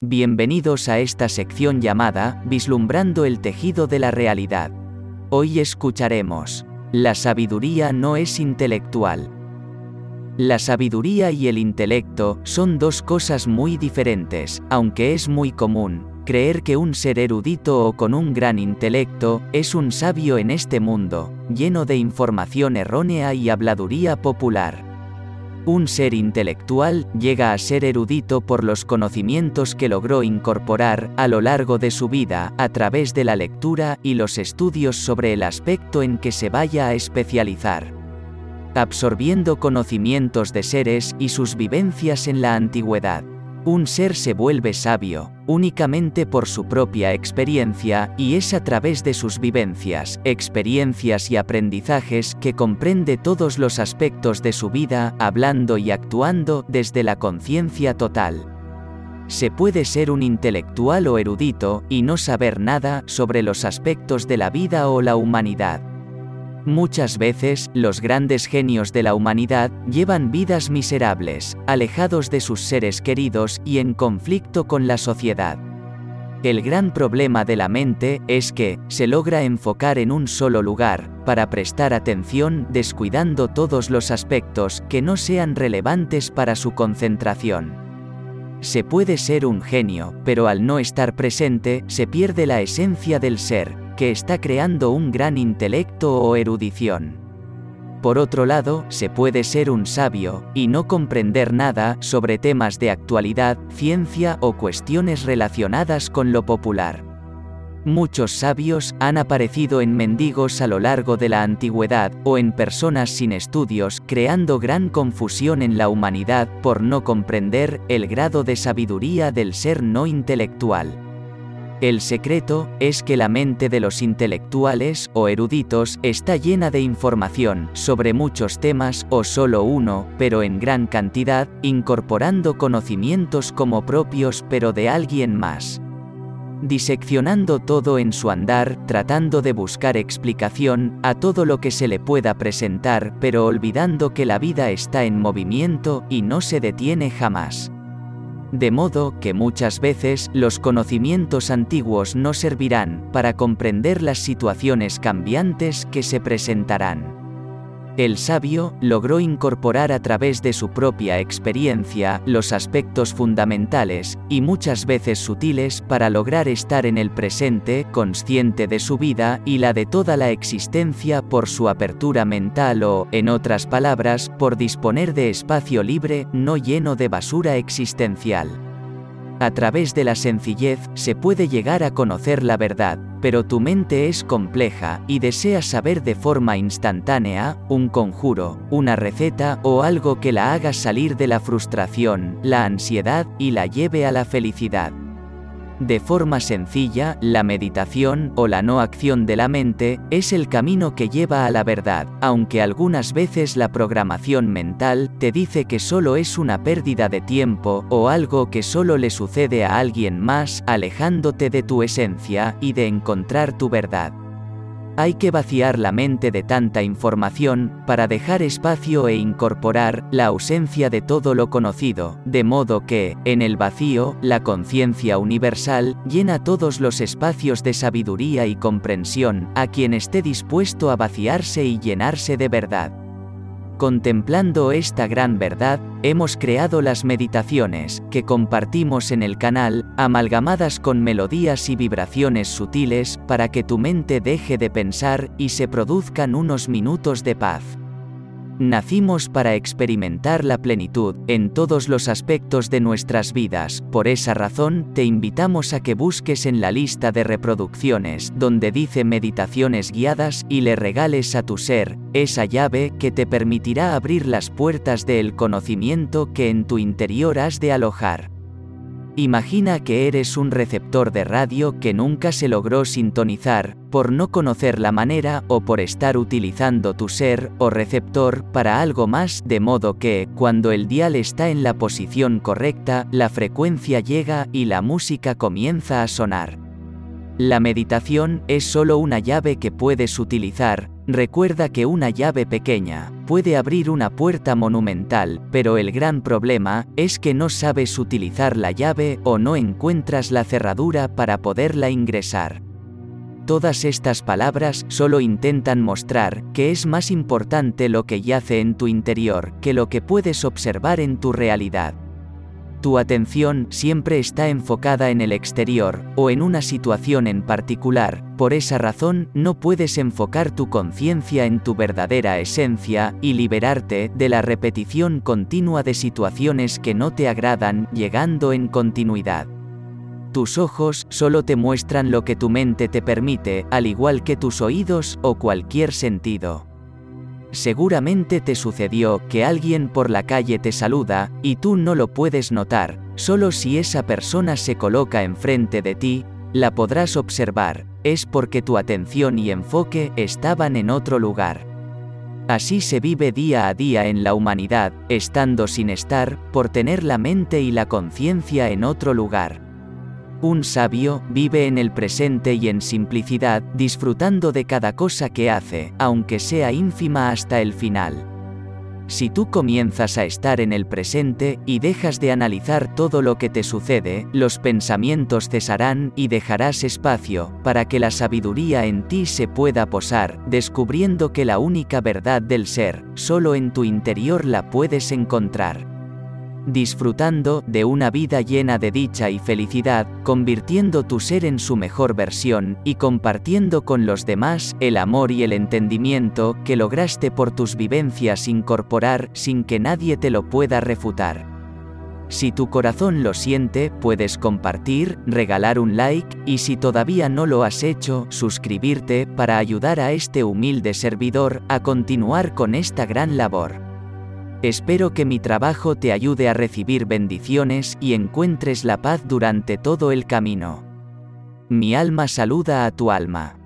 Bienvenidos a esta sección llamada Vislumbrando el tejido de la realidad. Hoy escucharemos, La sabiduría no es intelectual. La sabiduría y el intelecto son dos cosas muy diferentes, aunque es muy común creer que un ser erudito o con un gran intelecto es un sabio en este mundo, lleno de información errónea y habladuría popular. Un ser intelectual llega a ser erudito por los conocimientos que logró incorporar a lo largo de su vida a través de la lectura y los estudios sobre el aspecto en que se vaya a especializar. Absorbiendo conocimientos de seres y sus vivencias en la antigüedad. Un ser se vuelve sabio, únicamente por su propia experiencia, y es a través de sus vivencias, experiencias y aprendizajes que comprende todos los aspectos de su vida, hablando y actuando desde la conciencia total. Se puede ser un intelectual o erudito, y no saber nada sobre los aspectos de la vida o la humanidad. Muchas veces, los grandes genios de la humanidad llevan vidas miserables, alejados de sus seres queridos y en conflicto con la sociedad. El gran problema de la mente es que se logra enfocar en un solo lugar, para prestar atención descuidando todos los aspectos que no sean relevantes para su concentración. Se puede ser un genio, pero al no estar presente se pierde la esencia del ser, que está creando un gran intelecto o erudición. Por otro lado, se puede ser un sabio, y no comprender nada sobre temas de actualidad, ciencia o cuestiones relacionadas con lo popular. Muchos sabios han aparecido en mendigos a lo largo de la antigüedad o en personas sin estudios, creando gran confusión en la humanidad por no comprender el grado de sabiduría del ser no intelectual. El secreto es que la mente de los intelectuales o eruditos está llena de información sobre muchos temas o solo uno, pero en gran cantidad, incorporando conocimientos como propios pero de alguien más diseccionando todo en su andar, tratando de buscar explicación a todo lo que se le pueda presentar, pero olvidando que la vida está en movimiento y no se detiene jamás. De modo que muchas veces los conocimientos antiguos no servirán para comprender las situaciones cambiantes que se presentarán. El sabio logró incorporar a través de su propia experiencia los aspectos fundamentales, y muchas veces sutiles, para lograr estar en el presente, consciente de su vida y la de toda la existencia por su apertura mental o, en otras palabras, por disponer de espacio libre, no lleno de basura existencial. A través de la sencillez se puede llegar a conocer la verdad, pero tu mente es compleja y deseas saber de forma instantánea un conjuro, una receta o algo que la haga salir de la frustración, la ansiedad y la lleve a la felicidad. De forma sencilla, la meditación o la no acción de la mente es el camino que lleva a la verdad, aunque algunas veces la programación mental te dice que solo es una pérdida de tiempo o algo que solo le sucede a alguien más, alejándote de tu esencia y de encontrar tu verdad. Hay que vaciar la mente de tanta información, para dejar espacio e incorporar la ausencia de todo lo conocido, de modo que, en el vacío, la conciencia universal llena todos los espacios de sabiduría y comprensión a quien esté dispuesto a vaciarse y llenarse de verdad. Contemplando esta gran verdad, hemos creado las meditaciones, que compartimos en el canal, amalgamadas con melodías y vibraciones sutiles, para que tu mente deje de pensar y se produzcan unos minutos de paz. Nacimos para experimentar la plenitud en todos los aspectos de nuestras vidas, por esa razón te invitamos a que busques en la lista de reproducciones donde dice meditaciones guiadas y le regales a tu ser esa llave que te permitirá abrir las puertas del conocimiento que en tu interior has de alojar. Imagina que eres un receptor de radio que nunca se logró sintonizar, por no conocer la manera o por estar utilizando tu ser o receptor para algo más, de modo que, cuando el dial está en la posición correcta, la frecuencia llega y la música comienza a sonar. La meditación es solo una llave que puedes utilizar, recuerda que una llave pequeña puede abrir una puerta monumental, pero el gran problema es que no sabes utilizar la llave o no encuentras la cerradura para poderla ingresar. Todas estas palabras solo intentan mostrar que es más importante lo que yace en tu interior que lo que puedes observar en tu realidad. Tu atención siempre está enfocada en el exterior, o en una situación en particular, por esa razón no puedes enfocar tu conciencia en tu verdadera esencia y liberarte de la repetición continua de situaciones que no te agradan, llegando en continuidad. Tus ojos solo te muestran lo que tu mente te permite, al igual que tus oídos o cualquier sentido. Seguramente te sucedió que alguien por la calle te saluda, y tú no lo puedes notar, solo si esa persona se coloca enfrente de ti, la podrás observar, es porque tu atención y enfoque estaban en otro lugar. Así se vive día a día en la humanidad, estando sin estar, por tener la mente y la conciencia en otro lugar. Un sabio vive en el presente y en simplicidad, disfrutando de cada cosa que hace, aunque sea ínfima hasta el final. Si tú comienzas a estar en el presente y dejas de analizar todo lo que te sucede, los pensamientos cesarán y dejarás espacio para que la sabiduría en ti se pueda posar, descubriendo que la única verdad del ser, solo en tu interior la puedes encontrar disfrutando de una vida llena de dicha y felicidad, convirtiendo tu ser en su mejor versión, y compartiendo con los demás el amor y el entendimiento que lograste por tus vivencias incorporar sin que nadie te lo pueda refutar. Si tu corazón lo siente, puedes compartir, regalar un like, y si todavía no lo has hecho, suscribirte para ayudar a este humilde servidor a continuar con esta gran labor. Espero que mi trabajo te ayude a recibir bendiciones y encuentres la paz durante todo el camino. Mi alma saluda a tu alma.